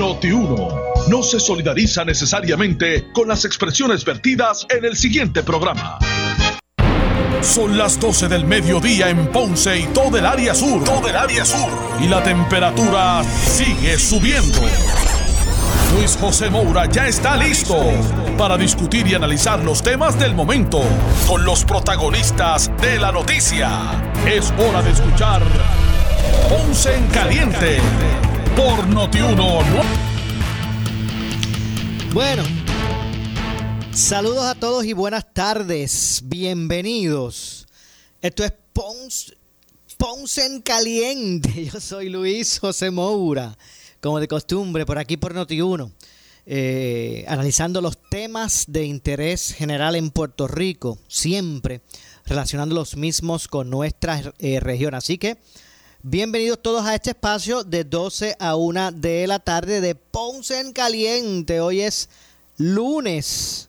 Noti1 no se solidariza necesariamente con las expresiones vertidas en el siguiente programa. Son las 12 del mediodía en Ponce y todo el área sur. Todo el área sur. Y la temperatura sigue subiendo. Luis José Moura ya está listo para discutir y analizar los temas del momento con los protagonistas de la noticia. Es hora de escuchar Ponce en Caliente por Notiuno. Bueno, saludos a todos y buenas tardes. Bienvenidos. Esto es Ponce, en Caliente. Yo soy Luis José Moura, como de costumbre, por aquí por Noti1. Eh, analizando los temas de interés general en Puerto Rico, siempre relacionando los mismos con nuestra eh, región. Así que Bienvenidos todos a este espacio de 12 a 1 de la tarde de Ponce en Caliente. Hoy es lunes.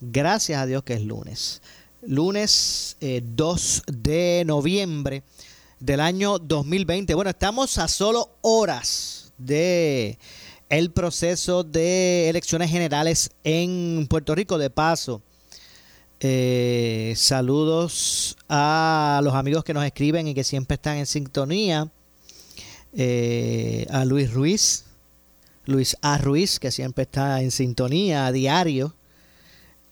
Gracias a Dios que es lunes. Lunes 2 eh, de noviembre del año 2020. Bueno, estamos a solo horas de el proceso de elecciones generales en Puerto Rico. De paso, eh, saludos a los amigos que nos escriben y que siempre están en sintonía. Eh, a Luis Ruiz, Luis A. Ruiz, que siempre está en sintonía a diario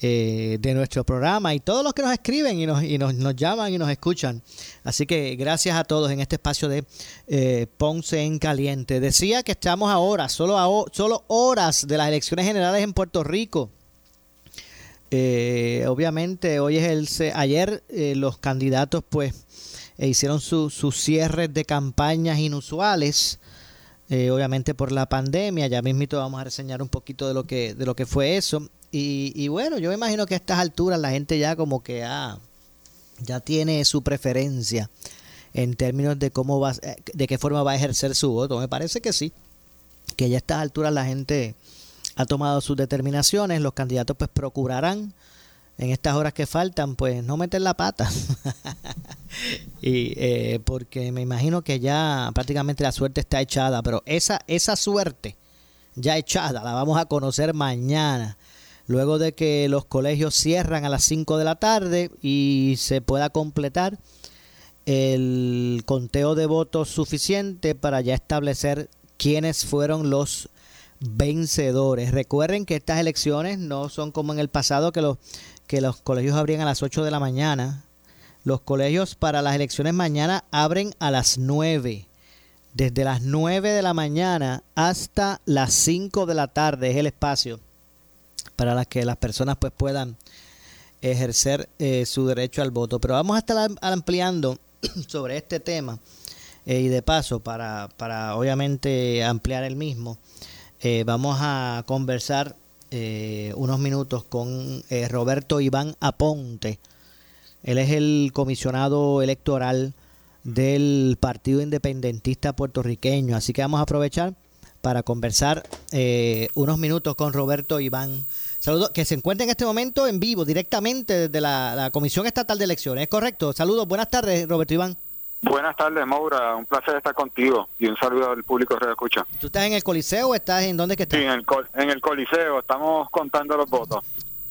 eh, de nuestro programa y todos los que nos escriben y, nos, y nos, nos, llaman y nos escuchan. Así que gracias a todos en este espacio de Ponce en Caliente. Decía que estamos ahora, solo, a, solo horas de las elecciones generales en Puerto Rico. Eh, obviamente hoy es el ayer eh, los candidatos pues eh, hicieron sus cierres de campañas inusuales obviamente por la pandemia. Ya mismito vamos a reseñar un poquito de lo que de lo que fue eso. Y, bueno yo me imagino que a estas alturas la gente ya como que ah, ya tiene su preferencia en términos de cómo va de qué forma va a ejercer su voto. Me parece que sí que ya a estas alturas la gente ha tomado sus determinaciones, los candidatos pues procurarán en estas horas que faltan pues no meter la pata. Y eh, porque me imagino que ya prácticamente la suerte está echada pero esa esa suerte ya echada la vamos a conocer mañana luego de que los colegios cierran a las 5 de la tarde y se pueda completar el conteo de votos suficiente para ya establecer quiénes fueron los vencedores. Recuerden que estas elecciones no son como en el pasado que los, que los colegios abrían a las 8 de la mañana. Los colegios para las elecciones mañana abren a las 9. Desde las 9 de la mañana hasta las 5 de la tarde es el espacio para que las personas pues puedan ejercer eh, su derecho al voto. Pero vamos a estar ampliando sobre este tema eh, y de paso para, para obviamente ampliar el mismo. Eh, vamos a conversar eh, unos minutos con eh, Roberto Iván Aponte. Él es el comisionado electoral del Partido Independentista Puertorriqueño. Así que vamos a aprovechar para conversar unos minutos con Roberto Iván. Saludos, que se encuentra en este momento en vivo, directamente desde la Comisión Estatal de Elecciones. ¿Es correcto? Saludos, buenas tardes, Roberto Iván. Buenas tardes, Maura. Un placer estar contigo y un saludo al público que escucha. ¿Tú estás en el Coliseo o estás en dónde que estás? Sí, en el, Coliseo. Estamos contando los votos.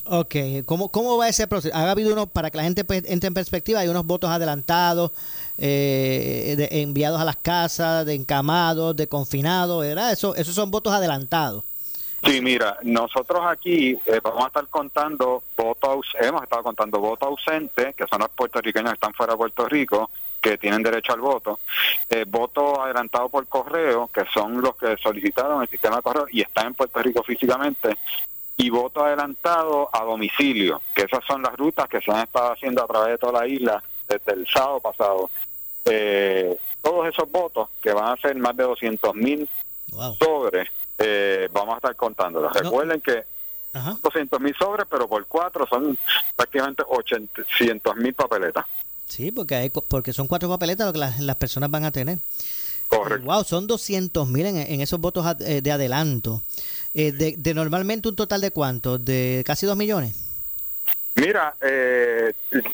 Ok. ¿Cómo, cómo va ese proceso? Ha habido uno, para que la gente pues, entre en perspectiva, hay unos votos adelantados, eh, enviados a las casas, de encamados, de confinados, ¿verdad? Eso, esos son votos adelantados. Sí, mira, nosotros aquí eh, vamos a estar contando votos, hemos estado contando votos ausentes, que son los puertorriqueños que están fuera de Puerto Rico, que tienen derecho al voto, eh, voto adelantado por correo, que son los que solicitaron el sistema de correo y están en Puerto Rico físicamente, y voto adelantado a domicilio, que esas son las rutas que se han estado haciendo a través de toda la isla desde el sábado pasado. Eh, todos esos votos, que van a ser más de 200 mil sobres, eh, vamos a estar contándolos. Recuerden que 200 mil sobres, pero por cuatro son prácticamente 800 mil papeletas. Sí, porque, hay, porque son cuatro papeletas lo que las, personas van a tener. Correcto. wow, son 200 mil en, esos votos eh, de adelanto. Eh, de, normalmente un total de cuánto? ¿De casi dos millones? Mira, eh,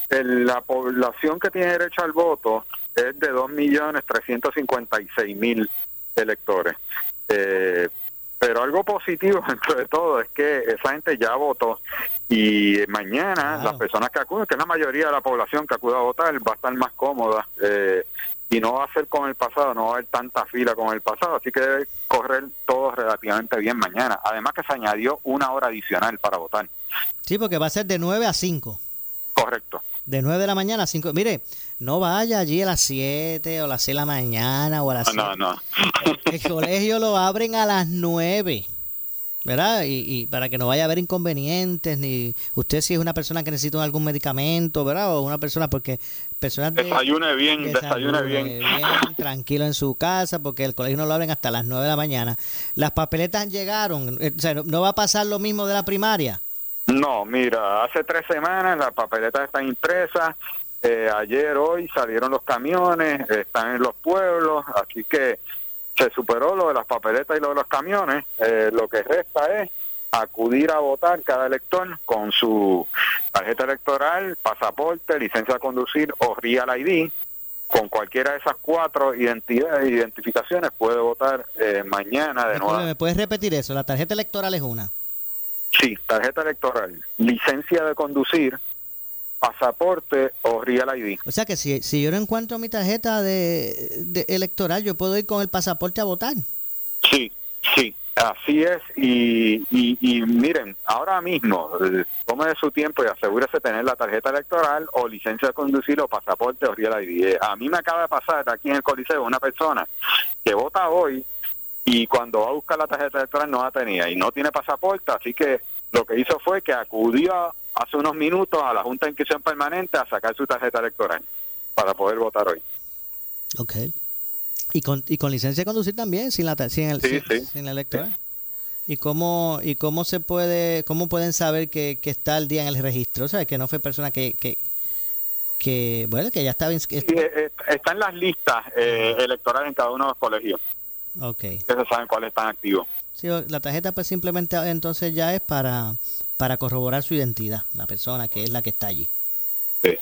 la población que tiene derecho al voto es de dos millones trescientos cincuenta y seis mil electores. pero Pero algo positivo dentro de todo es que esa gente ya votó y mañana las personas que acuden, que es la mayoría de la población que acude a votar, va a estar más cómoda eh, y no va a ser como el pasado, no va a haber tanta fila como el pasado, así que debe correr todo relativamente bien mañana. Además que se añadió una hora adicional para votar. Sí, porque va a ser de 9 a 5. Correcto. De 9 de la mañana a 5. Mire, no vaya allí a las 7 o a las 6 de la mañana o a las No, no. El colegio lo abren a las 9. ¿Verdad? Y, y, para que no vaya a haber inconvenientes, ni usted si es una persona que necesita algún medicamento, ¿verdad? O una persona porque personas de, desayune bien, desayune, bien. bien. tranquilo en su casa, porque el colegio no lo abren hasta las 9 de la mañana. Las papeletas llegaron, eh, o sea, ¿no va a pasar lo mismo de la primaria? No, mira, hace tres semanas las papeletas están impresas, eh, ayer, hoy salieron los camiones, están en los pueblos, así que se superó lo de las papeletas y lo de los camiones. Eh, lo que resta es acudir a votar cada elector con su tarjeta electoral, pasaporte, licencia de conducir o Real ID. Con cualquiera de esas cuatro identidades, identificaciones puede votar eh, mañana de nuevo. ¿Me puedes repetir eso? ¿La tarjeta electoral es una? Sí, tarjeta electoral, licencia de conducir, pasaporte o Real ID. O sea que si, si yo no encuentro mi tarjeta de, electoral, yo puedo ir con el pasaporte a votar. Sí, sí, así es. Y, y, miren, ahora mismo, eh, tome de su tiempo y asegúrese de tener la tarjeta electoral o licencia de conducir o pasaporte o Real ID. Eh, a mí me acaba de pasar aquí en el Coliseo una persona que vota hoy y cuando va a buscar la tarjeta electoral no la tenía y no tiene pasaporte, así que lo que hizo fue que acudió hace unos minutos a la Junta de Inscripción Permanente a sacar su tarjeta electoral para poder votar hoy. Ok. ¿Y con, y con licencia de conducir también, sin la, sin el, sin, la electoral? ¿Y cómo, ¿Y cómo se puede, cómo pueden saber que, que está el día en el registro? O sea, que no fue persona que, que, que bueno, que ya estaba... Sí, eh, está en las listas eh, electorales en cada uno de los colegios. Ok. Ustedes saben cuáles están activos. Sí, la tarjeta pues simplemente entonces ya es para, para corroborar su identidad, la persona que es la que está allí. Sí.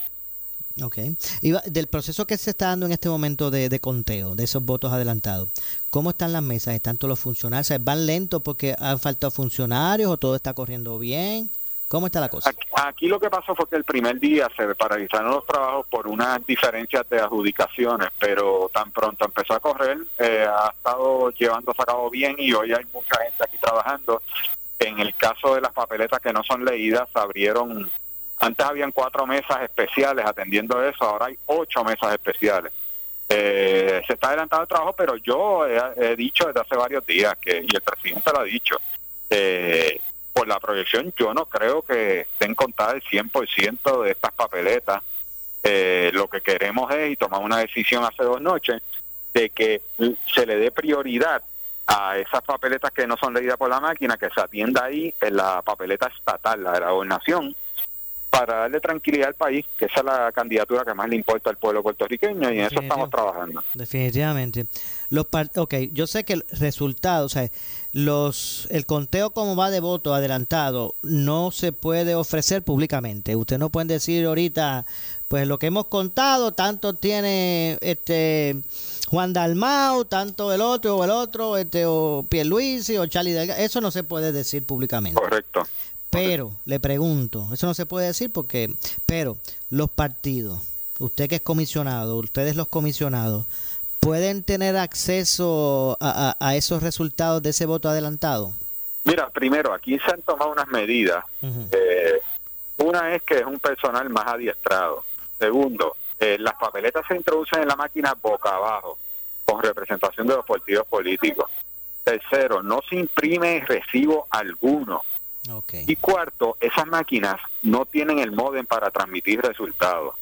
Ok. Y del proceso que se está dando en este momento de, de, conteo, de esos votos adelantados, ¿cómo están las mesas? ¿Están todos los funcionarios? ¿Van lentos porque han faltado funcionarios o todo está corriendo bien? ¿Cómo está la cosa? Aquí, lo que pasó fue que el primer día se paralizaron los trabajos por unas diferencias de adjudicaciones, pero tan pronto empezó a correr, eh, ha estado llevándose a cabo bien y hoy hay mucha gente aquí trabajando. En el caso de las papeletas que no son leídas, abrieron, antes habían cuatro mesas especiales atendiendo eso, ahora hay ocho mesas especiales. Eh, se está adelantando el trabajo, pero yo he, dicho desde hace varios días que, y el presidente lo ha dicho, eh, por la proyección, yo no creo que estén contadas el 100% de estas papeletas. Eh, lo que queremos es, y tomamos una decisión hace dos noches, de que se le dé prioridad a esas papeletas que no son leídas por la máquina, que se atienda ahí en la papeleta estatal, la de la gobernación, para darle tranquilidad al país, que esa es la candidatura que más le importa al pueblo puertorriqueño y en eso estamos trabajando. Definitivamente. Los ok, yo sé que el resultado, o sea, los, el conteo como va de voto adelantado no se puede ofrecer públicamente. Usted no puede decir ahorita, pues lo que hemos contado, tanto tiene este Juan Dalmau, tanto el otro o el otro, este o Pierluisi o Charlie Delgado, eso no se puede decir públicamente. Correcto. Pero, le pregunto, eso no se puede decir porque, pero los partidos, usted que es comisionado, ustedes los comisionados, ¿pueden tener acceso a, esos resultados de ese voto adelantado? Mira, primero, aquí se han tomado unas medidas. Eh, una es que es un personal más adiestrado. Segundo, eh, las papeletas se introducen en la máquina boca abajo, con representación de los partidos políticos. Tercero, no se imprime recibo alguno. Y cuarto, esas máquinas no tienen el modem para transmitir resultados.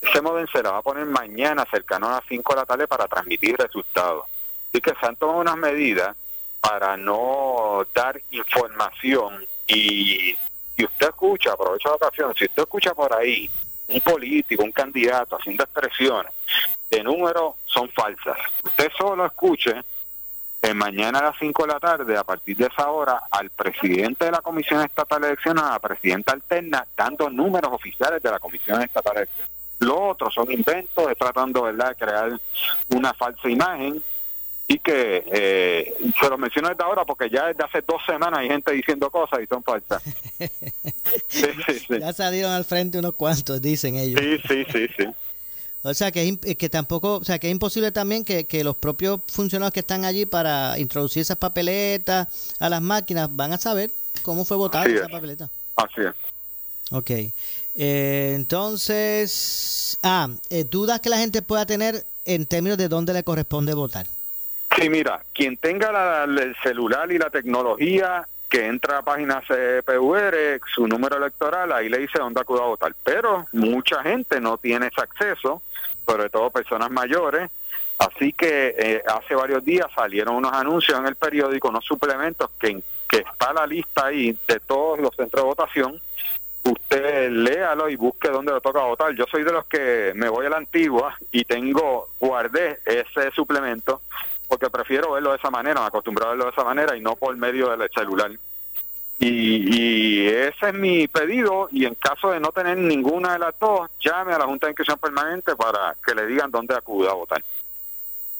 Ese modem se la va a poner mañana cercano a las 5 de la tarde para transmitir resultados. Así que se han tomado unas medidas para no dar información y, y usted escucha, aprovecha la ocasión, si usted escucha por ahí un político, un candidato haciendo expresiones de números son falsas. Usted solo escuche mañana a las 5 de la tarde, a partir de esa hora, al presidente de la Comisión Estatal de a presidenta alterna, dando números oficiales de la Comisión Estatal de Elecciones. Lo otro son inventos, es tratando ¿verdad? de crear una falsa imagen Así que eh, se lo menciono desde ahora porque ya desde hace dos semanas hay gente diciendo cosas y son falsas. Ya salieron al frente unos cuantos, dicen ellos. Sí, sí, sí, sí. O sea, que, que tampoco, o sea, que es imposible también que, los propios funcionarios que están allí para introducir esas papeletas a las máquinas van a saber cómo fue votada esa papeleta. Así es. Ok. Eh, entonces, ah, eh, dudas que la gente pueda tener en términos de dónde le corresponde votar. Sí, mira, quien tenga el celular y la tecnología que entra a página CPUR, su número electoral, ahí le dice dónde acude a votar. Pero mucha gente no tiene ese acceso, sobre todo personas mayores. Así que eh, hace varios días salieron unos anuncios en el periódico, unos suplementos, que, que está la lista ahí de todos los centros de votación. Usted léalo y busque dónde le toca votar. Yo soy de los que me voy a la antigua y tengo, guardé ese suplemento porque prefiero verlo de esa manera, me acostumbro a verlo de esa manera y no por medio del celular. Y, ese es mi pedido y en caso de no tener ninguna de las dos, llame a la Junta de Inscripción Permanente para que le digan dónde acude a votar.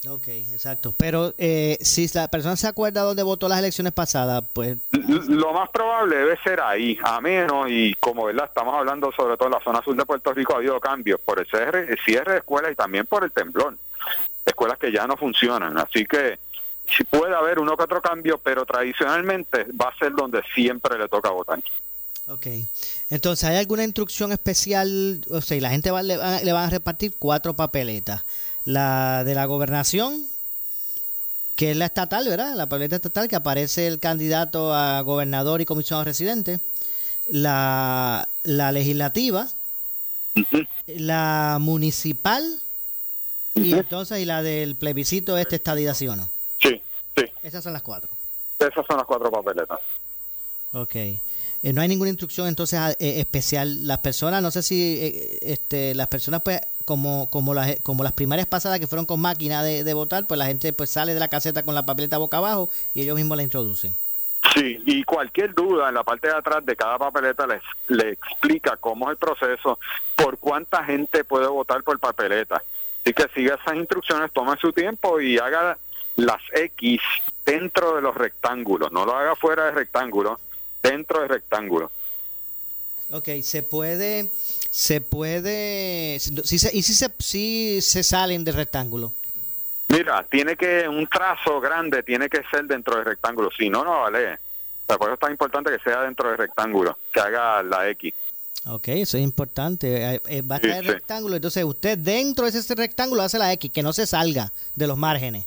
Ok, exacto. Pero eh, si la persona se acuerda dónde votó las elecciones pasadas, pues... Lo más probable debe ser ahí, a menos, y como verdad estamos hablando sobre todo en la zona sur de Puerto Rico, ha habido cambios por el cierre, el cierre de escuelas y también por el temblor escuelas que ya no funcionan. Así que si puede haber uno que otro cambio, pero tradicionalmente va a ser donde siempre le toca votar. Ok. Entonces, ¿hay alguna instrucción especial? O sea, la gente va, le, van a repartir cuatro papeletas. La de la gobernación, que es la estatal, ¿verdad? La papeleta estatal, que aparece el candidato a gobernador y comisionado residente. La, la legislativa. La municipal y entonces, ¿y la del plebiscito este estadía, sí o no? Sí, sí. Esas son las cuatro. Esas son las cuatro papeletas. Ok. Eh, no hay ninguna instrucción entonces eh, especial. Las personas, no sé si eh, este, las personas pues como como las como las primarias pasadas que fueron con máquina de, votar, pues la gente pues sale de la caseta con la papeleta boca abajo y ellos mismos la introducen. Sí, y cualquier duda en la parte de atrás de cada papeleta les, le explica cómo es el proceso, por cuánta gente puede votar por papeleta. Así que siga esas instrucciones, tome su tiempo y haga las X dentro de los rectángulos, no lo haga fuera del rectángulo, dentro del rectángulo. Ok, se puede, se puede, si se, y si se, si se salen del rectángulo. Mira, tiene que, un trazo grande tiene que ser dentro del rectángulo, si no, no vale. Por eso es tan importante que sea dentro del rectángulo, que haga la X. Ok, eso es importante. Eh, eh, va a estar el rectángulo, entonces usted dentro de ese rectángulo hace la X, que no se salga de los márgenes.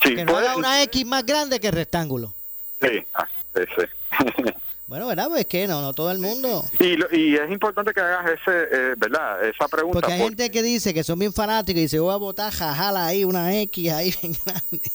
que no haga una X más grande que el rectángulo. Sí, ah, sí. Bueno, ¿verdad? Pues que no, no todo el mundo. Y, y es importante que hagas ese, eh, ¿verdad? Esa pregunta. Porque hay gente que dice que son bien fanáticos y dice, voy a votar, jajala ahí, una X ahí grande.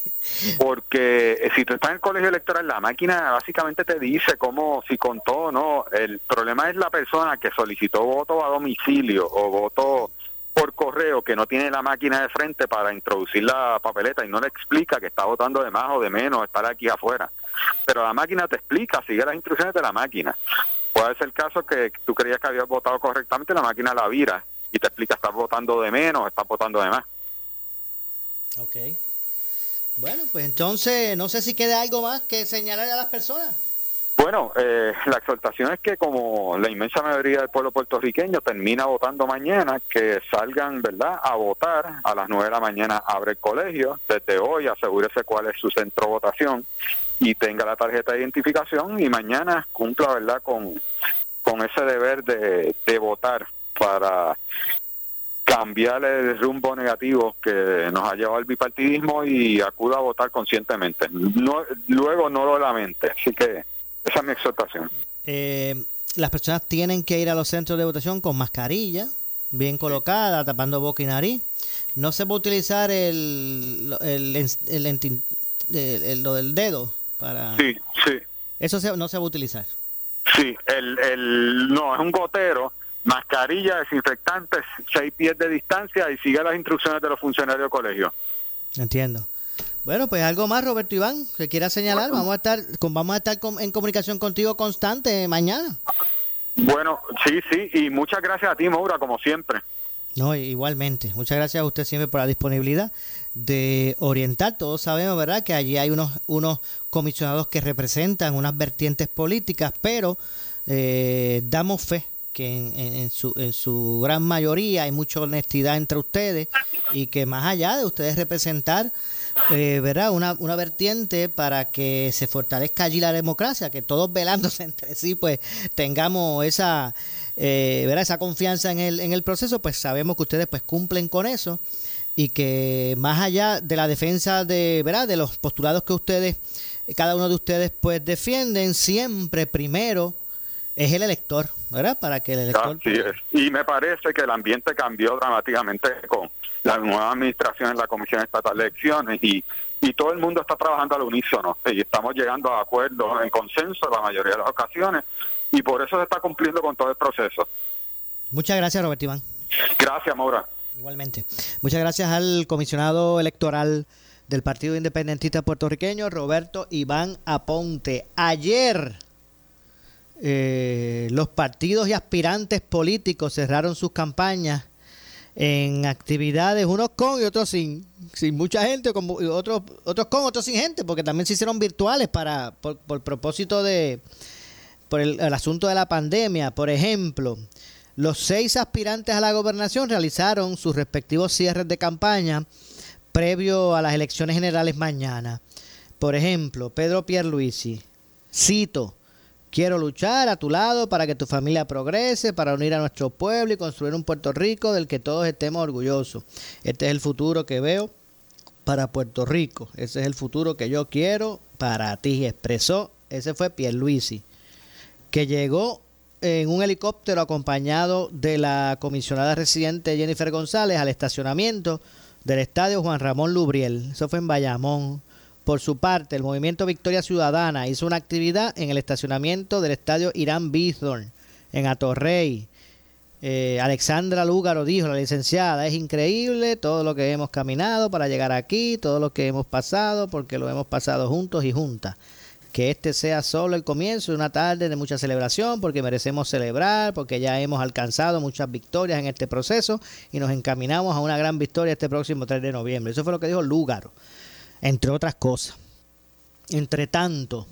Porque eh, si tú estás en el colegio electoral, la máquina básicamente te dice cómo, si contó o no. El problema es la persona que solicitó voto a domicilio o voto por correo que no tiene la máquina de frente para introducir la papeleta y no le explica que está votando de más o de menos, estar aquí afuera pero la máquina te explica, sigue las instrucciones de la máquina. Puede ser el caso que tú creías que habías votado correctamente, la máquina la vira y te explica, estás votando de menos, estás votando de más. Ok. Bueno, pues entonces no sé si queda algo más que señalar a las personas. Bueno, eh, la exhortación es que como la inmensa mayoría del pueblo puertorriqueño termina votando mañana, que salgan, ¿verdad?, a votar. A las nueve de la mañana abre el colegio. Desde hoy asegúrese cuál es su centro de votación y tenga la tarjeta de identificación y mañana cumpla, ¿verdad?, con, con ese deber de, de votar para cambiar el rumbo negativo que nos ha llevado al bipartidismo y acuda a votar conscientemente. No, luego no lo lamente. Así que esa es mi exhortación. Eh, las personas tienen que ir a los centros de votación con mascarilla, bien colocada, tapando boca y nariz. No se a utilizar el, el, lo del dedo para... Sí, sí. Eso no se va a utilizar. Sí, el, el, no, es un gotero, mascarilla, desinfectante, seis pies de distancia y sigue las instrucciones de los funcionarios del colegio. Entiendo. Bueno, pues algo más, Roberto Iván, que quiera señalar. Vamos a estar, vamos a estar en comunicación contigo constante mañana. Bueno, sí, sí, y muchas gracias a ti, Maura, como siempre. No, igualmente. Muchas gracias a usted siempre por la disponibilidad. De Oriental. Todos sabemos, ¿verdad?, que allí hay unos, unos comisionados que representan unas vertientes políticas, pero eh, damos fe que en, su, en su gran mayoría hay mucha honestidad entre ustedes y que más allá de ustedes representar eh, ¿verdad? Una, una vertiente para que se fortalezca allí la democracia, que todos velándose entre sí, pues tengamos esa, eh, ¿verdad? esa confianza en el, en el proceso, pues sabemos que ustedes pues cumplen con eso y que más allá de la defensa de, ¿verdad? de los postulados que ustedes, cada uno de ustedes pues defienden, siempre primero es el elector, ¿verdad? Para que el elector... Y me parece que el ambiente cambió dramáticamente con la nueva administración en la Comisión Estatal de Elecciones y, y todo el mundo está trabajando al unísono y estamos llegando a acuerdos en consenso en la mayoría de las ocasiones y por eso se está cumpliendo con todo el proceso. Muchas gracias, Robert Iván. Gracias, Maura. Igualmente. Muchas gracias al comisionado electoral del Partido Independentista Puertorriqueño, Roberto Iván Aponte. Ayer eh, los partidos y aspirantes políticos cerraron sus campañas en actividades, unos con y otros sin, sin mucha gente, con, otros, otros con, otros sin gente, porque también se hicieron virtuales para, por, propósito de, por el, asunto de la pandemia. Por ejemplo, los seis aspirantes a la gobernación realizaron sus respectivos cierres de campaña previo a las elecciones generales mañana. Por ejemplo, Pedro Pierluisi, cito, Quiero luchar a tu lado para que tu familia progrese, para unir a nuestro pueblo y construir un Puerto Rico del que todos estemos orgullosos. Este es el futuro que veo para Puerto Rico. Ese es el futuro que yo quiero para ti. Expresó, ese fue Pierluisi, que llegó en un helicóptero acompañado de la comisionada residente Jennifer González al estacionamiento del estadio Juan Ramón Lubriel. Eso fue en Bayamón. Por su parte, el movimiento Victoria Ciudadana hizo una actividad en el estacionamiento del estadio Irán Bithorn, en Atorrey. Eh, Alexandra Lúgaro dijo, la licenciada, es increíble todo lo que hemos caminado para llegar aquí, todo lo que hemos pasado, porque lo hemos pasado juntos y juntas. Que este sea solo el comienzo de una tarde de mucha celebración, porque merecemos celebrar, porque ya hemos alcanzado muchas victorias en este proceso y nos encaminamos a una gran victoria este próximo 3 de noviembre. Eso fue lo que dijo Lúgaro entre otras cosas. Entre tanto,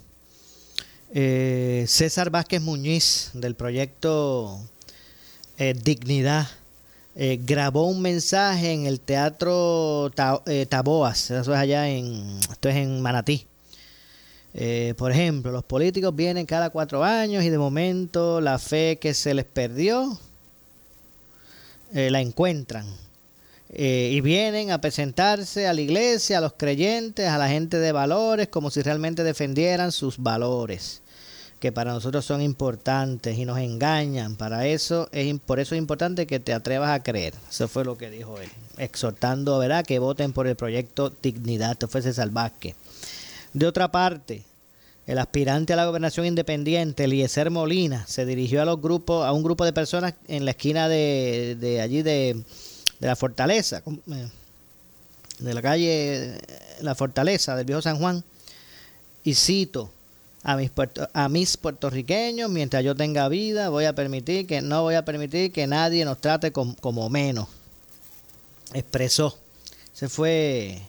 eh, César Vázquez Muñiz del proyecto eh, Dignidad eh, grabó un mensaje en el Teatro Taboas, eso es allá en, esto es en Manatí. Por ejemplo, los políticos vienen cada cuatro años y de momento la fe que se les perdió la encuentran eh, y vienen a presentarse a la iglesia, a los creyentes, a la gente de valores, como si realmente defendieran sus valores, que para nosotros son importantes y nos engañan. Para eso es, por eso es importante que te atrevas a creer. Eso fue lo que dijo él, exhortando, ¿verdad?, que voten por el proyecto Dignidad. Esto fue César. De otra parte, el aspirante a la gobernación independiente, Eliezer Molina, se dirigió a los grupos, a un grupo de personas en la esquina de, allí de la fortaleza, eh, de la calle La Fortaleza del Viejo San Juan, y cito a mis, a mis puertorriqueños, mientras yo tenga vida, voy a permitir que no voy a permitir que nadie nos trate como, menos. Expresó. Se fue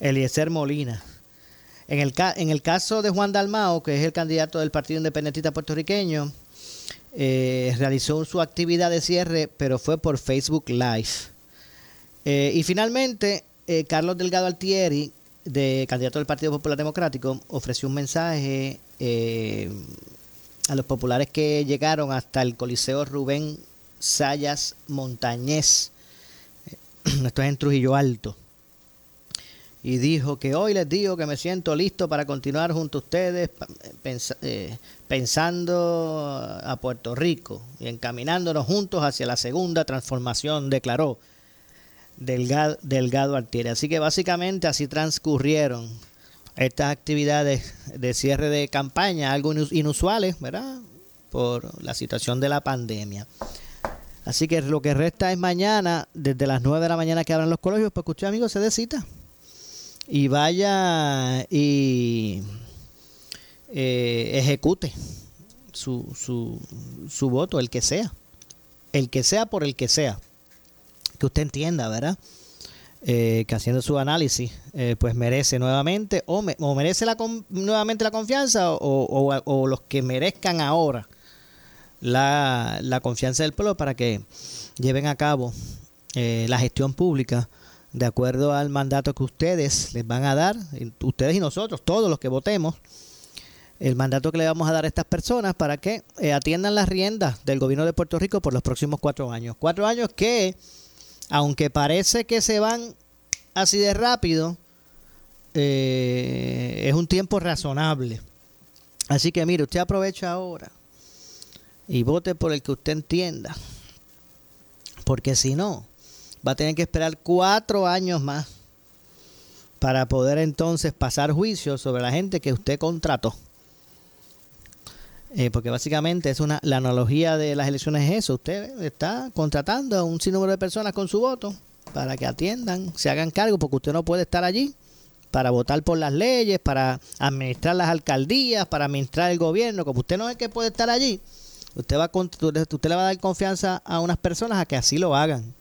Eliezer Molina. En el, caso de Juan Dalmao, que es el candidato del Partido Independentista Puertorriqueño, eh, realizó su actividad de cierre, pero fue por Facebook Live. Eh, y finalmente, eh, Carlos Delgado Altieri, de candidato del Partido Popular Democrático, ofreció un mensaje a los populares que llegaron hasta el Coliseo Rubén Sayas Montañez. Esto es en Trujillo Alto y dijo que hoy les digo que me siento listo para continuar junto a ustedes eh, pensando a Puerto Rico y encaminándonos juntos hacia la segunda transformación, declaró Delgado, Delgado. Así que básicamente así transcurrieron estas actividades de cierre de campaña, algo inusuales, ¿verdad? Por la situación de la pandemia. Así que lo que resta es mañana, desde las 9 de la mañana que abran los colegios, pues usted, amigos, se dé cita y vaya y eh, ejecute su, su, su voto, el que sea. El que sea por el que sea. Que usted entienda, ¿verdad? eh, que haciendo su análisis, eh, pues merece nuevamente o, merece la nuevamente la confianza o, los que merezcan ahora la, la, confianza del pueblo para que lleven a cabo eh, la gestión pública de acuerdo al mandato que ustedes les van a dar, ustedes y nosotros, todos los que votemos, el mandato que le vamos a dar a estas personas para que atiendan las riendas del gobierno de Puerto Rico por los próximos cuatro años. Cuatro años que aunque parece que se van así de rápido, eh, es un tiempo razonable. Así que mire, usted aprovecha ahora y vote por el que usted entienda. Porque si no, va a tener que esperar cuatro años más para poder entonces pasar juicio sobre la gente que usted contrató. Eh, porque básicamente es una la analogía de las elecciones es eso. Usted está contratando a un sinnúmero de personas con su voto para que atiendan, se hagan cargo, porque usted no puede estar allí para votar por las leyes, para administrar las alcaldías, para administrar el gobierno. Como usted no es que puede estar allí, usted, va usted le va a dar confianza a unas personas a que así lo hagan.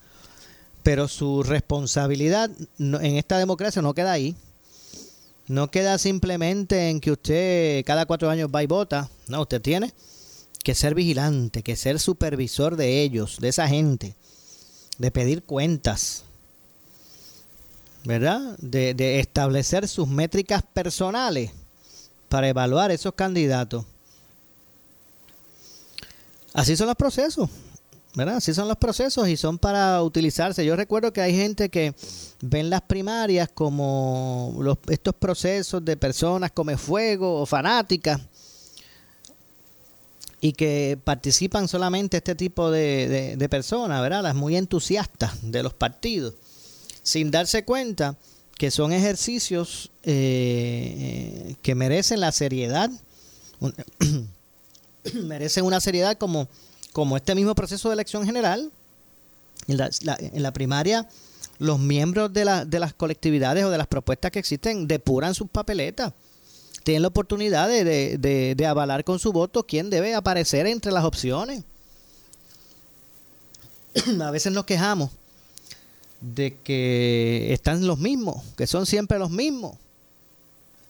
Pero su responsabilidad en esta democracia no queda ahí. No queda simplemente en que usted cada cuatro años va y vota. No, usted tiene que ser vigilante, que ser supervisor de ellos, de esa gente, de pedir cuentas, ¿verdad? De, establecer sus métricas personales para evaluar esos candidatos. Así son los procesos. ¿Verdad? Así son los procesos y son para utilizarse. Yo recuerdo que hay gente que ven las primarias como los, estos procesos de personas come fuego o fanáticas y que participan solamente este tipo de, personas, ¿verdad? Las muy entusiastas de los partidos, sin darse cuenta que son ejercicios eh, que merecen la seriedad, merecen una seriedad como como este mismo proceso de elección general, en la, primaria, los miembros de, las colectividades o de las propuestas que existen depuran sus papeletas. Tienen la oportunidad de, avalar con su voto quién debe aparecer entre las opciones. A veces nos quejamos de que están los mismos, que son siempre los mismos.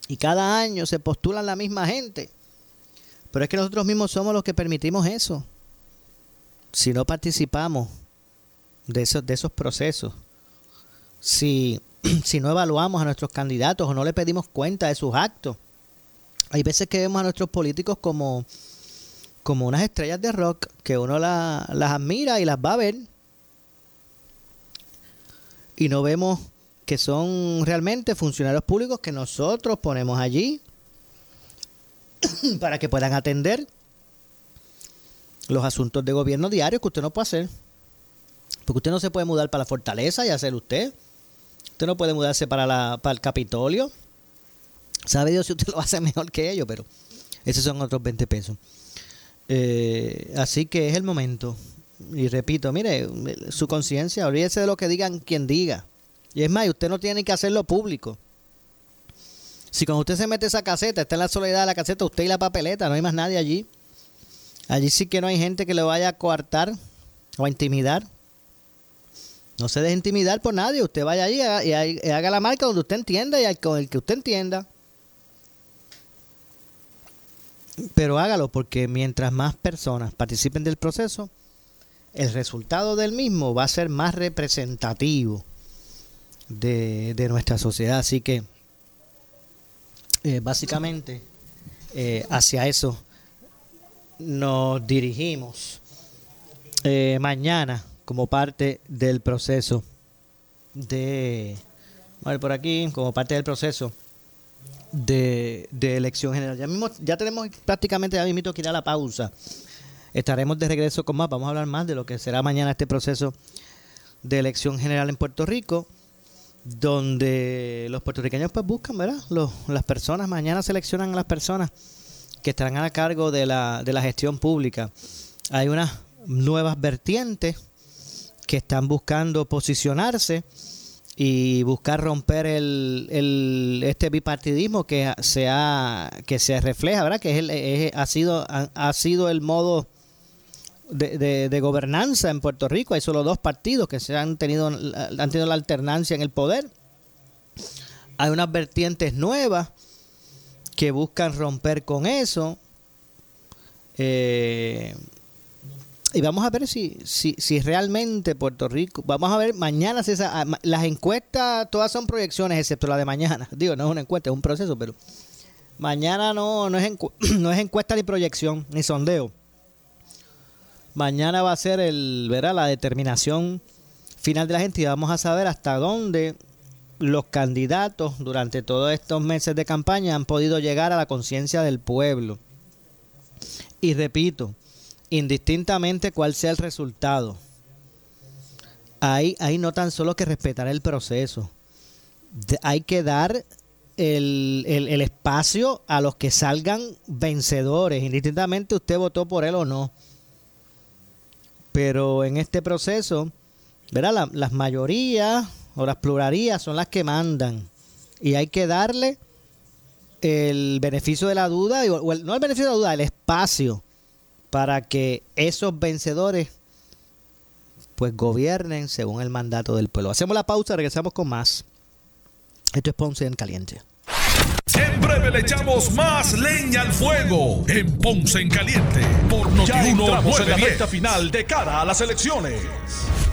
Y cada año se postulan la misma gente. Pero es que nosotros mismos somos los que permitimos eso si no participamos de esos, de esos procesos, si, si no evaluamos a nuestros candidatos o no le pedimos cuenta de sus actos, hay veces que vemos a nuestros políticos como, como unas estrellas de rock que uno las admira y las va a ver y no vemos que son realmente funcionarios públicos que nosotros ponemos allí para que puedan atender los asuntos de gobierno diarios que usted no puede hacer. Porque usted no se puede mudar para la fortaleza y hacer usted. Usted no puede mudarse para, la, para el Capitolio. Sabe Dios si usted lo hace mejor que ellos, pero esos son otros 20 pesos. Eh, así que es el momento. Y repito, mire, su conciencia, olvídese de lo que digan quien diga. Y es más, usted no tiene que hacerlo público. Si cuando usted se mete esa caseta, está en la soledad de la caseta, usted y la papeleta, no hay más nadie allí. Allí sí que no hay gente que lo vaya a coartar o a intimidar. No se deje intimidar por nadie. Usted vaya allí y haga, la marca donde usted entienda y con el que usted entienda. Pero hágalo porque mientras más personas participen del proceso, el resultado del mismo va a ser más representativo de, nuestra sociedad. Así que, eh, básicamente, eh, hacia eso nos dirigimos eh, mañana como parte del proceso de a ver por aquí como parte del proceso de, elección general. Ya mismo ya tenemos prácticamente ya mismo que ir a la pausa. Estaremos de regreso con más. Vamos a hablar más de lo que será mañana este proceso de elección general en Puerto Rico donde los puertorriqueños pues buscan verdad los, las personas. Mañana seleccionan a las personas que estarán a cargo de la, de la gestión pública. Hay unas nuevas vertientes que están buscando posicionarse y buscar romper el, el este bipartidismo que se ha, que se refleja, ¿verdad? Que es el, ha sido ha, sido el modo de, gobernanza en Puerto Rico. Hay solo dos partidos que se han tenido, han tenido la alternancia en el poder. Hay unas vertientes nuevas que buscan romper con eso. Eh, y vamos a ver si, si, si realmente Puerto Rico, vamos a ver mañana si esa, ah, las encuestas todas son proyecciones excepto la de mañana. Digo, no es una encuesta, es un proceso, pero mañana no, no, es, no es encuesta ni proyección ni sondeo. Mañana va a ser el, verá, la determinación final de la gente y vamos a saber hasta dónde los candidatos durante todos estos meses de campaña han podido llegar a la conciencia del pueblo. Y repito, indistintamente cuál sea el resultado. Hay, hay no tan solo que respetar el proceso, hay que dar el, el, espacio a los que salgan vencedores, indistintamente usted votó por él o no. Pero en este proceso, ¿verdad? las mayorías o las pluralías son las que mandan. Y hay que darle el beneficio de la duda, o no el beneficio de la duda, el espacio para que esos vencedores pues gobiernen según el mandato del pueblo. Hacemos la pausa, regresamos con más. Esto es Ponce en Caliente. En breve le echamos más leña al fuego en Ponce en Caliente por Notiuno en la recta final de cara a las elecciones.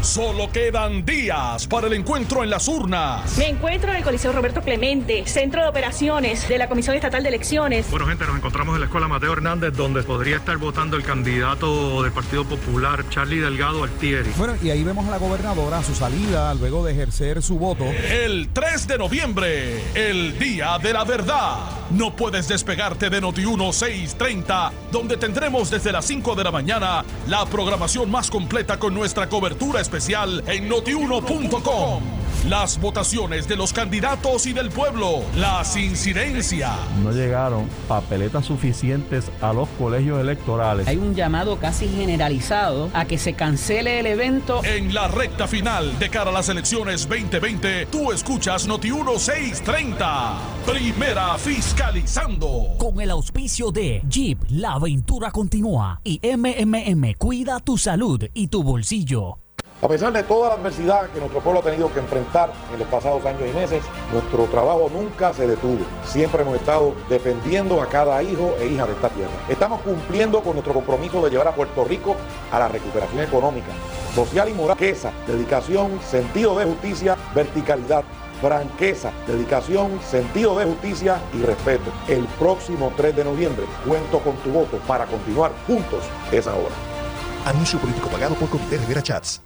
Solo quedan días para el encuentro en las urnas. Me encuentro en el Coliseo Roberto Clemente, centro de operaciones de la Comisión Estatal de Elecciones. Bueno, gente, nos encontramos en la Escuela Mateo Hernández, donde podría estar votando el candidato del Partido Popular, Charlie Delgado Altieri. Bueno, y ahí vemos a la gobernadora a su salida luego de ejercer su voto. El 3 de noviembre, el Día de la Verdad. No puedes despegarte de Noti 630, donde tendremos desde las 5 de la mañana la programación más completa con nuestra cobertura especial especial en notiuno.com. Las votaciones de los candidatos y del pueblo, las incidencias. No llegaron papeletas suficientes a los colegios electorales. Hay un llamado casi generalizado a que se cancele el evento. En la recta final de cara a las elecciones 2020, tú escuchas Noti 630. Primera fiscalizando. Con el auspicio de Jeep, la aventura continúa y MMM cuida tu salud y tu bolsillo. A pesar de toda la adversidad que nuestro pueblo ha tenido que enfrentar en los pasados años y meses, nuestro trabajo nunca se detuvo. Siempre hemos estado defendiendo a cada hijo e hija de esta tierra. Estamos cumpliendo con nuestro compromiso de llevar a Puerto Rico a la recuperación económica, social y moral, franqueza, dedicación, sentido de justicia, verticalidad franqueza, dedicación, sentido de justicia y respeto. El próximo 3 de noviembre cuento con tu voto para continuar juntos esa hora. Anuncio político pagado por Comité Rivera Chats.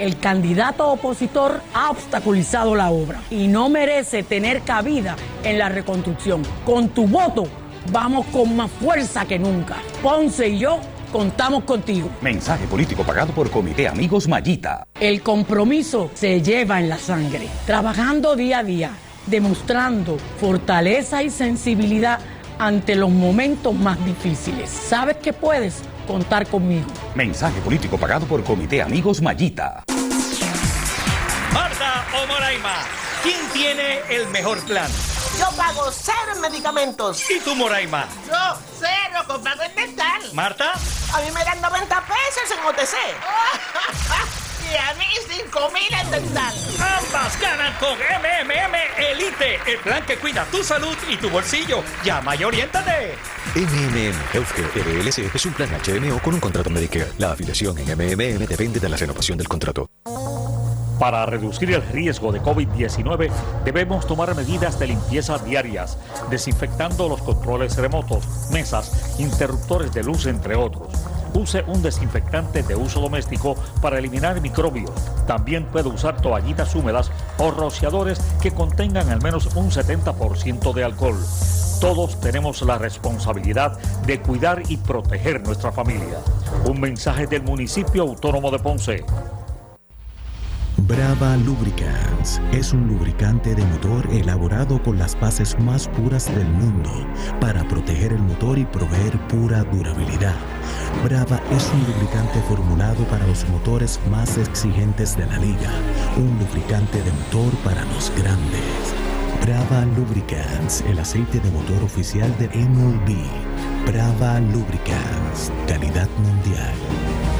El candidato opositor ha obstaculizado la obra y no merece tener cabida en la reconstrucción. Con tu voto vamos con más fuerza que nunca. Ponce y yo contamos contigo. Mensaje político pagado por Comité Amigos Mayita. El compromiso se lleva en la sangre, trabajando día a día, demostrando fortaleza y sensibilidad ante los momentos más difíciles. ¿Sabes que puedes? Contar conmigo. Mensaje político pagado por Comité Amigos Mayita. Marta o Moraima, ¿quién tiene el mejor plan? Yo pago cero en medicamentos. ¿Y tú, Moraima? Yo, cero comprado en dental. ¿Marta? A mí me dan 90 pesos en OTC. y a mí 5 mil en dental. Ambas ganan con MMM Elite, el plan que cuida tu salud y tu bolsillo. Llama y oriéntate. MMM Healthcare LLC es un plan HMO con un contrato Medicare. La afiliación en MMM depende de la renovación del contrato. Para reducir el riesgo de COVID-19 debemos tomar medidas de limpieza diarias, desinfectando los controles remotos, mesas, interruptores de luz, entre otros. Use un desinfectante de uso doméstico para eliminar microbios. También puede usar toallitas húmedas o rociadores que contengan al menos un 70% de alcohol. Todos tenemos la responsabilidad de cuidar y proteger nuestra familia. Un mensaje del municipio autónomo de Ponce. Brava Lubricants es un lubricante de motor elaborado con las bases más puras del mundo para proteger el motor y proveer pura durabilidad. Brava es un lubricante formulado para los motores más exigentes de la liga, un lubricante de motor para los grandes. Brava Lubricants, el aceite de motor oficial de MLB. Brava Lubricants, calidad mundial.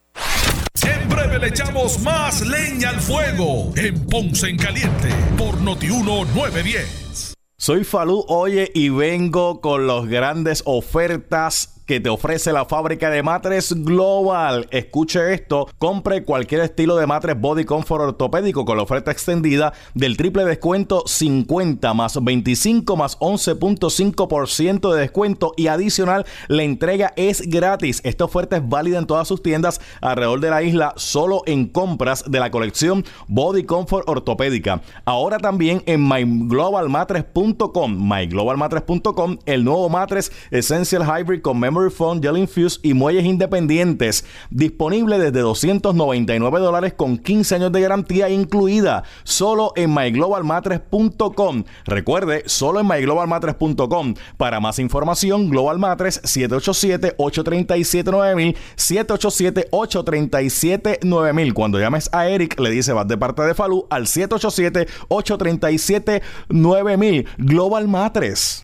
Le echamos más leña al fuego en Ponce en Caliente por Notiuno 910. Soy Falú Oye y vengo con las grandes ofertas que te ofrece la fábrica de matres Global. Escuche esto, compre cualquier estilo de matres Body Comfort ortopédico con la oferta extendida del triple descuento 50 más 25 más 11.5% de descuento y adicional la entrega es gratis. Esta oferta es válida en todas sus tiendas alrededor de la isla solo en compras de la colección Body Comfort ortopédica. Ahora también en myglobalmatres.com, myglobalmatres.com, el nuevo matres Essential Hybrid con Memory Phone, Gel Infuse y muelles independientes. Disponible desde 299 dólares con 15 años de garantía incluida. Solo en myglobalmatres.com. Recuerde, solo en myglobalmatres.com. Para más información, Global Matres 787-837-9000. 787-837-9000. Cuando llames a Eric, le dice vas de parte de Falú al 787-837-9000. Global Matres.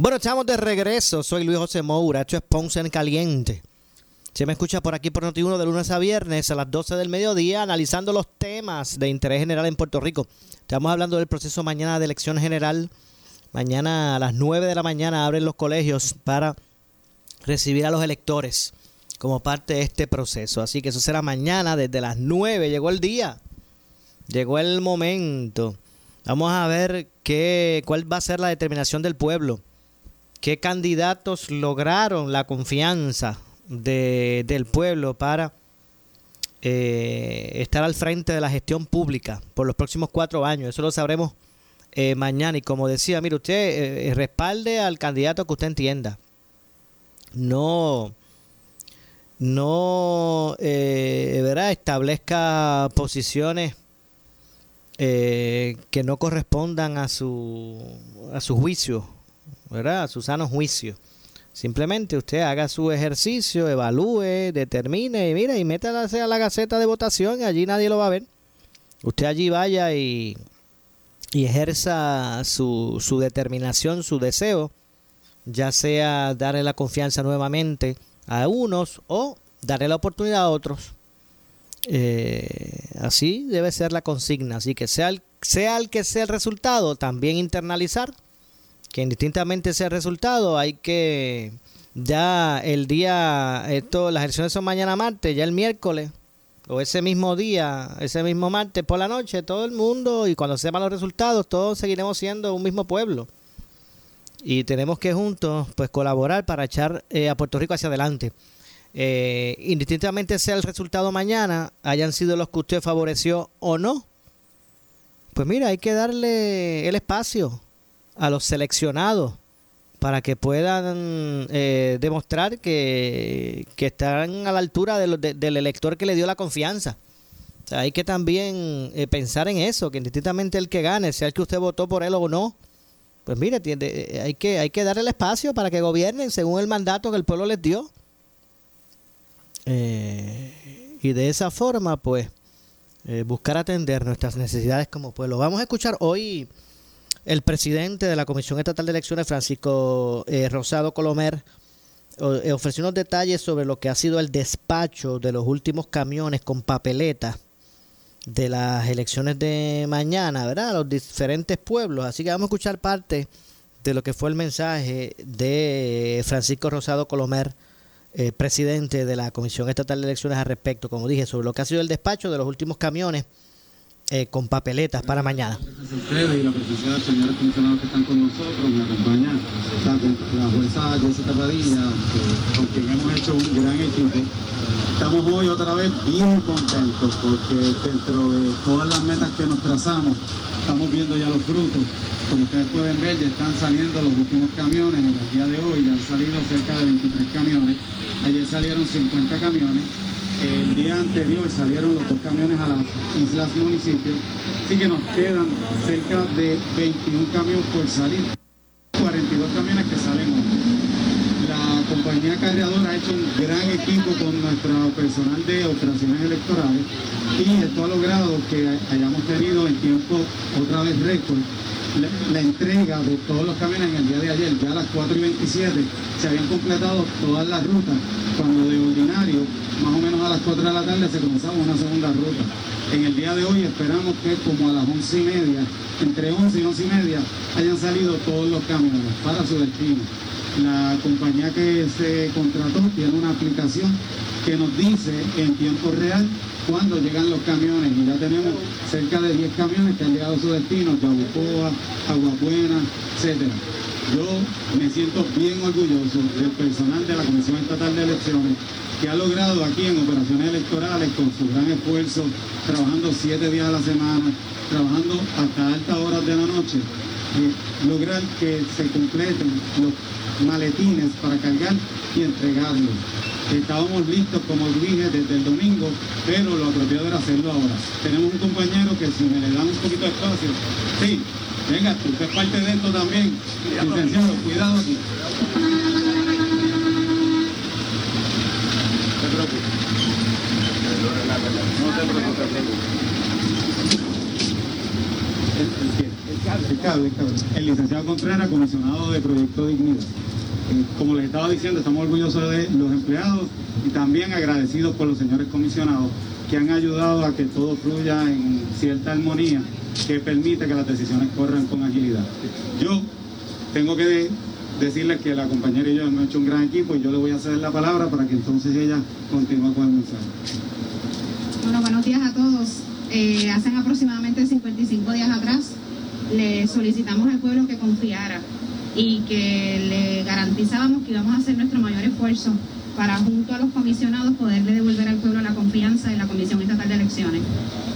Bueno, estamos de regreso. Soy Luis José Moura. Esto es Ponce en Caliente. Se me escucha por aquí por Noti1 de lunes a viernes a las 12 del mediodía analizando los temas de interés general en Puerto Rico. Estamos hablando del proceso mañana de elección general. Mañana a las 9 de la mañana abren los colegios para recibir a los electores como parte de este proceso. Así que eso será mañana desde las 9. Llegó el día. Llegó el momento. Vamos a ver qué, cuál va a ser la determinación del pueblo qué candidatos lograron la confianza de, del pueblo para eh, estar al frente de la gestión pública por los próximos cuatro años. Eso lo sabremos eh, mañana. Y como decía, mire, usted eh, respalde al candidato que usted entienda. No, no, verá, establezca posiciones que no correspondan a su, a su juicio ¿verdad? A su sano juicio. Simplemente usted haga su ejercicio, evalúe, determine y mira y métala a la gaceta de votación allí nadie lo va a ver. Usted allí vaya y, y ejerza su, su determinación, su deseo, ya sea darle la confianza nuevamente a unos o darle la oportunidad a otros. Eh, así debe ser la consigna. Así que sea sea el que sea el resultado, también internalizar que indistintamente sea el resultado, hay que ya el día, esto, las elecciones son mañana martes, ya el miércoles, o ese mismo día, ese mismo martes por la noche, todo el mundo, y cuando sepan los resultados, todos seguiremos siendo un mismo pueblo. Y tenemos que juntos, pues, colaborar para echar eh, a Puerto Rico hacia adelante. Eh, indistintamente sea el resultado mañana, hayan sido los que usted favoreció o no, pues mira, hay que darle el espacio a los seleccionados para que puedan eh, demostrar que, que, están a la altura del elector que le dio la confianza. Hay que también eh, pensar en eso, que indistintamente el que gane, sea el que usted votó por él o no, pues mire, tiene, hay, que, hay que darle el espacio para que gobiernen según el mandato que el pueblo les dio. Eh, y de esa forma, pues, buscar atender nuestras necesidades como pueblo. Vamos a escuchar hoy el presidente de la Comisión Estatal de Elecciones, Francisco eh, Rosado Colomer, eh, ofreció unos detalles sobre lo que ha sido el despacho de los últimos camiones con papeleta de las elecciones de mañana, ¿verdad? Los diferentes pueblos. Así que vamos a escuchar parte de lo que fue el mensaje de Francisco Rosado Colomer, eh, presidente de la Comisión Estatal de Elecciones al respecto, como dije, sobre lo que ha sido el despacho de los últimos camiones eh, con papeletas para mañana. Y la presencia de señores comisionados que están con nosotros, me acompaña la jueza Jessica Padilla, con quien hemos hecho un gran equipo. Estamos hoy otra vez bien contentos porque dentro de todas las metas que nos trazamos, estamos viendo ya los frutos. Como ustedes pueden ver, ya están saliendo los últimos camiones. En el día de hoy ya han salido cerca de 23 camiones. Ayer salieron 50 camiones el día anterior salieron los dos camiones a las islas municipios, así que nos quedan cerca de 21 camiones por salir, 42 camiones que salen hoy. La compañía cargadora ha hecho un gran equipo con nuestro personal de operaciones electorales y esto ha logrado que hayamos tenido en tiempo otra vez récord la, entrega de todos los camiones en el día de ayer, ya a las 4 y 27, se habían completado todas las rutas, cuando de ordinario, más o menos a las 4 de la tarde, se comenzaba una segunda ruta. En el día de hoy esperamos que como a las 11 y media, entre 11 y 11 y media, hayan salido todos los camiones para su destino. La compañía que se contrató tiene una aplicación que nos dice en tiempo real cuando llegan los camiones y ya tenemos cerca de 10 camiones que han llegado a su destino, Yabucoa, Aguabuena, etcétera. Yo me siento bien orgulloso del personal de la Comisión Estatal de Elecciones que ha logrado aquí en operaciones electorales con su gran esfuerzo, trabajando siete días a la semana, trabajando hasta altas horas de la noche, eh, lograr que se completen los maletines para cargar y entregarlos. Estábamos listos, como dije, desde el domingo, pero lo apropiado era hacerlo ahora. Tenemos un compañero que si me le dan un poquito de espacio, sí, venga, usted es parte de esto también. Licenciado, cuidado aquí. No te preocupes. El, cable, el, cable. el licenciado Contreras, comisionado de Proyecto Dignidad como les estaba diciendo, estamos orgullosos de los empleados y también agradecidos por los señores comisionados que han ayudado a que todo fluya en cierta armonía que permite que las decisiones corran con agilidad. Yo tengo que decirles que la compañera y yo hemos hecho un gran equipo y yo le voy a ceder la palabra para que entonces ella continúe con el mensaje. Bueno, buenos días a todos. Eh, hace aproximadamente 55 días atrás le solicitamos al pueblo que confiara y que le garantizábamos que íbamos a hacer nuestro mayor esfuerzo para junto a los comisionados poderle devolver al pueblo la confianza en la Comisión Estatal de Elecciones.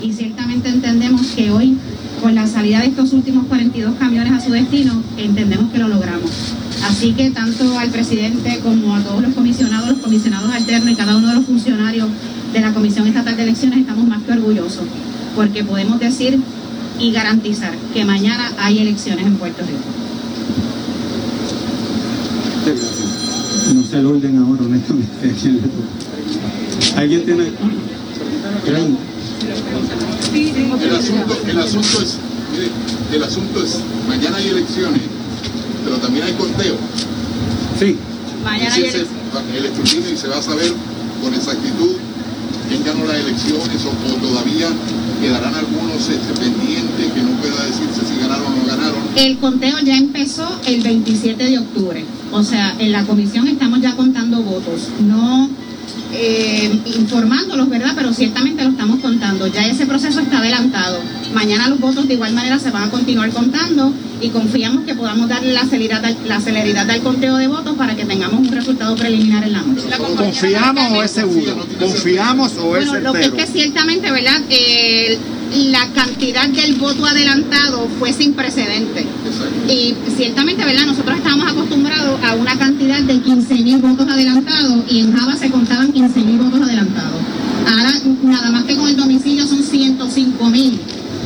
Y ciertamente entendemos que hoy, con la salida de estos últimos 42 camiones a su destino, entendemos que lo logramos. Así que tanto al presidente como a todos los comisionados, los comisionados alternos y cada uno de los funcionarios de la Comisión Estatal de Elecciones estamos más que orgullosos, porque podemos decir y garantizar que mañana hay elecciones en Puerto Rico. No sé el orden ahora, honestamente. ¿Alguien tiene? El asunto, el asunto es, el asunto es, mañana hay elecciones, pero también hay conteo. Sí. Mañana hay elecciones. El escrutinio y se va a saber con exactitud quién ganó las elecciones o, todavía quedarán algunos este, pendientes que no pueda decirse si ganaron o no ganaron. El conteo ya empezó el 27 de octubre. O sea, en la comisión estamos ya contando votos. No eh, informándolos, ¿verdad? Pero ciertamente lo estamos contando. Ya ese proceso está adelantado. Mañana los votos de igual manera se van a continuar contando y confiamos que podamos darle la celeridad, la celeridad al conteo de votos para que tengamos un resultado preliminar en la noche. ¿Confiamos o es seguro? ¿Confiamos o es Bueno, lo que es que ciertamente, ¿verdad? La cantidad del voto adelantado fue sin precedente. Y ciertamente, ¿verdad? Nosotros estábamos acostumbrados a una cantidad de 15 mil votos adelantados y en Java se contaban 15 mil votos adelantados. Ahora, nada más que con el domicilio son 105 mil,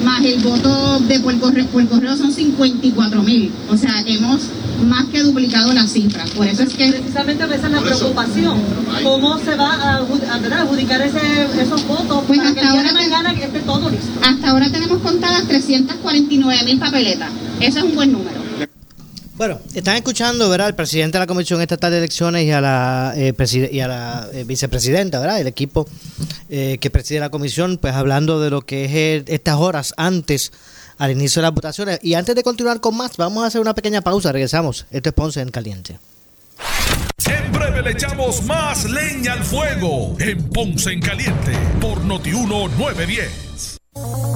más el voto de por correo, por correo son 54 mil. O sea, hemos más que duplicado la cifra. Por eso es que... Precisamente esa es la preocupación. ¿Cómo se va a, adjudicar ese, esos votos pues para hasta que el día ahora de mañana esté todo listo? Hasta ahora tenemos contadas 349 mil papeletas. Eso es un buen número. Bueno, están escuchando, ¿verdad? El presidente de la Comisión Estatal de Elecciones y a la, eh, eh, vicepresidenta, ¿verdad? El equipo eh, que preside la comisión, pues hablando de lo que es estas horas antes al inicio de las votaciones. Y antes de continuar con más, vamos a hacer una pequeña pausa. Regresamos. Esto es Ponce en Caliente. En breve le echamos más leña al fuego en Ponce en Caliente por Notiuno 910.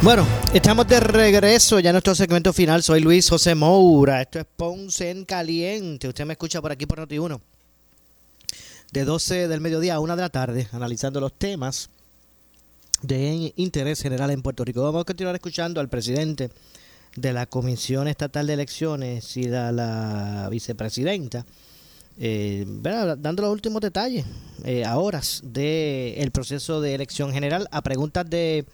Bueno, estamos de regreso ya en nuestro segmento final. Soy Luis José Moura. Esto es Ponce en Caliente. Usted me escucha por aquí por Noti1. De 12 del mediodía a 1 de la tarde, analizando los temas de interés general en Puerto Rico. Vamos a continuar escuchando al presidente de la Comisión Estatal de Elecciones y a la vicepresidenta, eh, dando los últimos detalles eh, a horas del proceso de elección general, a preguntas de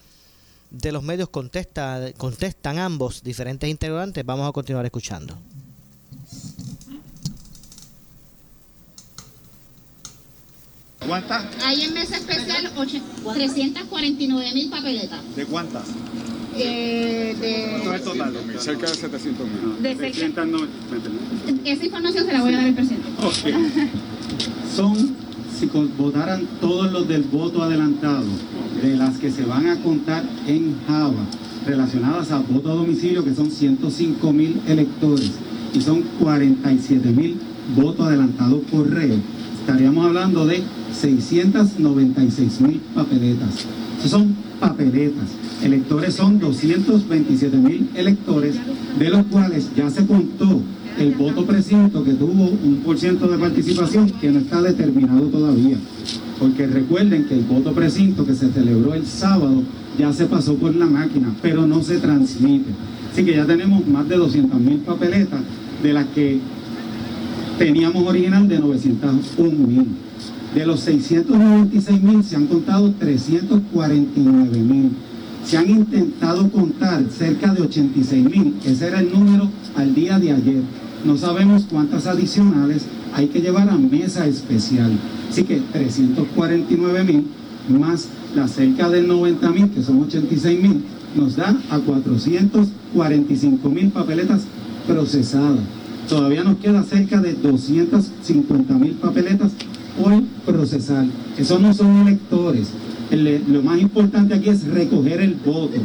de los medios contesta, contestan ambos diferentes integrantes. Vamos a continuar escuchando. cuántas? Hay en mesa especial ocho- 349 mil papeletas. ¿De cuántas? Eh, ¿Cuánto de, es el total? Cerca de 700 mil. De cerca- esa información se la voy a dar al presidente. Son, si votaran todos los del voto adelantado, de las que se van a contar en Java, relacionadas a voto a domicilio, que son 105 mil electores, y son 47 mil votos adelantados por correo, estaríamos hablando de 696 mil papeletas. Esas son papeletas. Electores son 227 mil electores, de los cuales ya se contó el voto precinto que tuvo un por ciento de participación que no está determinado todavía. Porque recuerden que el voto precinto que se celebró el sábado ya se pasó por la máquina, pero no se transmite. Así que ya tenemos más de 200 mil papeletas, de las que teníamos original de 901 mil. De los 696 mil se han contado 349 mil. Se han intentado contar cerca de 86 mil. Ese era el número al día de ayer. No sabemos cuántas adicionales hay que llevar a mesa especial. Así que 349 mil más las cerca de 90 mil, que son 86 mil, nos da a 445 mil papeletas procesadas. Todavía nos queda cerca de 250 mil papeletas por procesar. Esos no son electores. El- lo más importante aquí es recoger el voto.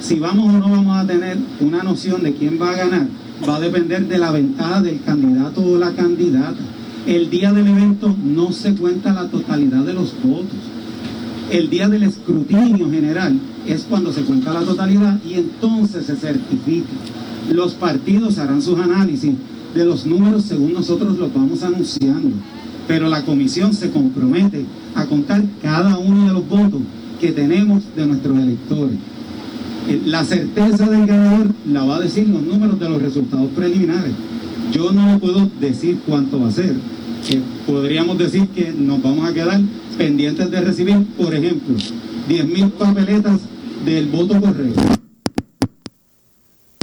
Si vamos o no vamos a tener una noción de quién va a ganar, va a depender de la ventaja del candidato o la candidata. El día del evento no se cuenta la totalidad de los votos. El día del escrutinio general es cuando se cuenta la totalidad y entonces se certifica. Los partidos harán sus análisis de los números según nosotros los vamos anunciando, pero la comisión se compromete a contar cada uno de los votos que tenemos de nuestros electores. Eh, La certeza del ganador la va a decir los números de los resultados preliminares. Yo no puedo decir cuánto va a ser. Eh, podríamos decir que nos vamos a quedar pendientes de recibir, por ejemplo, 10.000 papeletas del voto correo.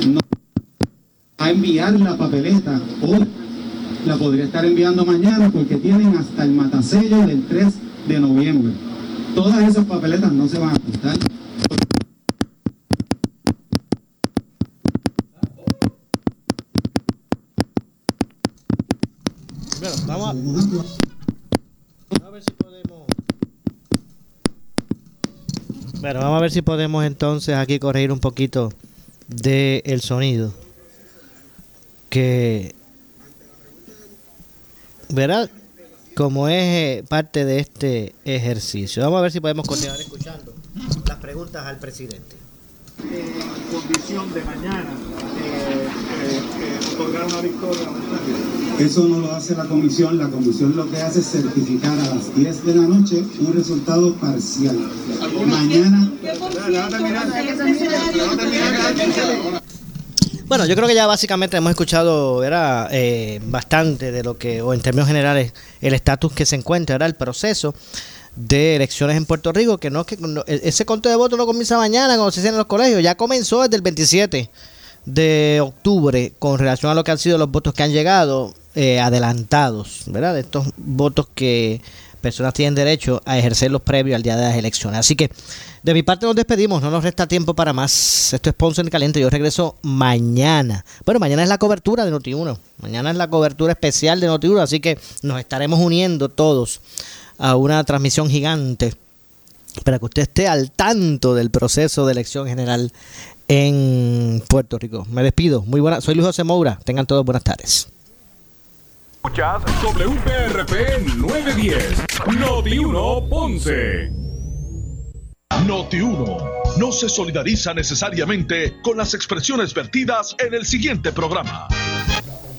No a enviar la papeleta hoy. La podría estar enviando mañana porque tienen hasta el matasello del 3 de noviembre. Todas esas papeletas no se van a contar. Bueno, vamos a, ver si podemos. Bueno, vamos a ver si podemos entonces aquí corregir un poquito del el sonido. Que. ¿Verdad? Como es eh, parte de este ejercicio. Vamos a ver si podemos continuar escuchando las preguntas al presidente. Condición de mañana otorgar una victoria Eso no lo hace la comisión, la comisión lo que hace es certificar a las 10 de la noche un resultado parcial. Mañana Bueno, yo creo que ya básicamente hemos escuchado era eh, bastante de lo que, o en términos generales, el estatus que se encuentra, era el proceso de elecciones en Puerto Rico, que no es que no- e- ese conto de votos no comienza mañana cuando se cierran los colegios, ya comenzó desde el 27 de octubre con relación a lo que han sido los votos que han llegado eh, adelantados, ¿verdad? De estos votos que personas tienen derecho a ejercerlos previos al día de las elecciones. Así que de mi parte nos despedimos, no nos resta tiempo para más. Esto es Ponce en Caliente, yo regreso mañana. Bueno, mañana es la cobertura de Noti1, mañana es la cobertura especial de Noti1, así que nos estaremos uniendo todos a una transmisión gigante para que usted esté al tanto del proceso de elección general en Puerto Rico. Me despido. Muy buena. Soy Luis José Moura. Tengan todos buenas tardes. Escuchas WPRP 910, Noti 1 Ponce. Noti 1 no se solidariza necesariamente con las expresiones vertidas en el siguiente programa.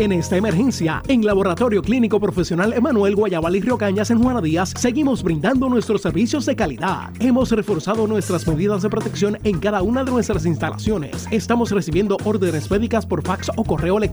En esta emergencia, en Laboratorio Clínico Profesional Emanuel Guayabal y Río Cañas en Juana Díaz, seguimos brindando nuestros servicios de calidad. Hemos reforzado nuestras medidas de protección en cada una de nuestras instalaciones. Estamos recibiendo órdenes médicas por fax o correo electrónico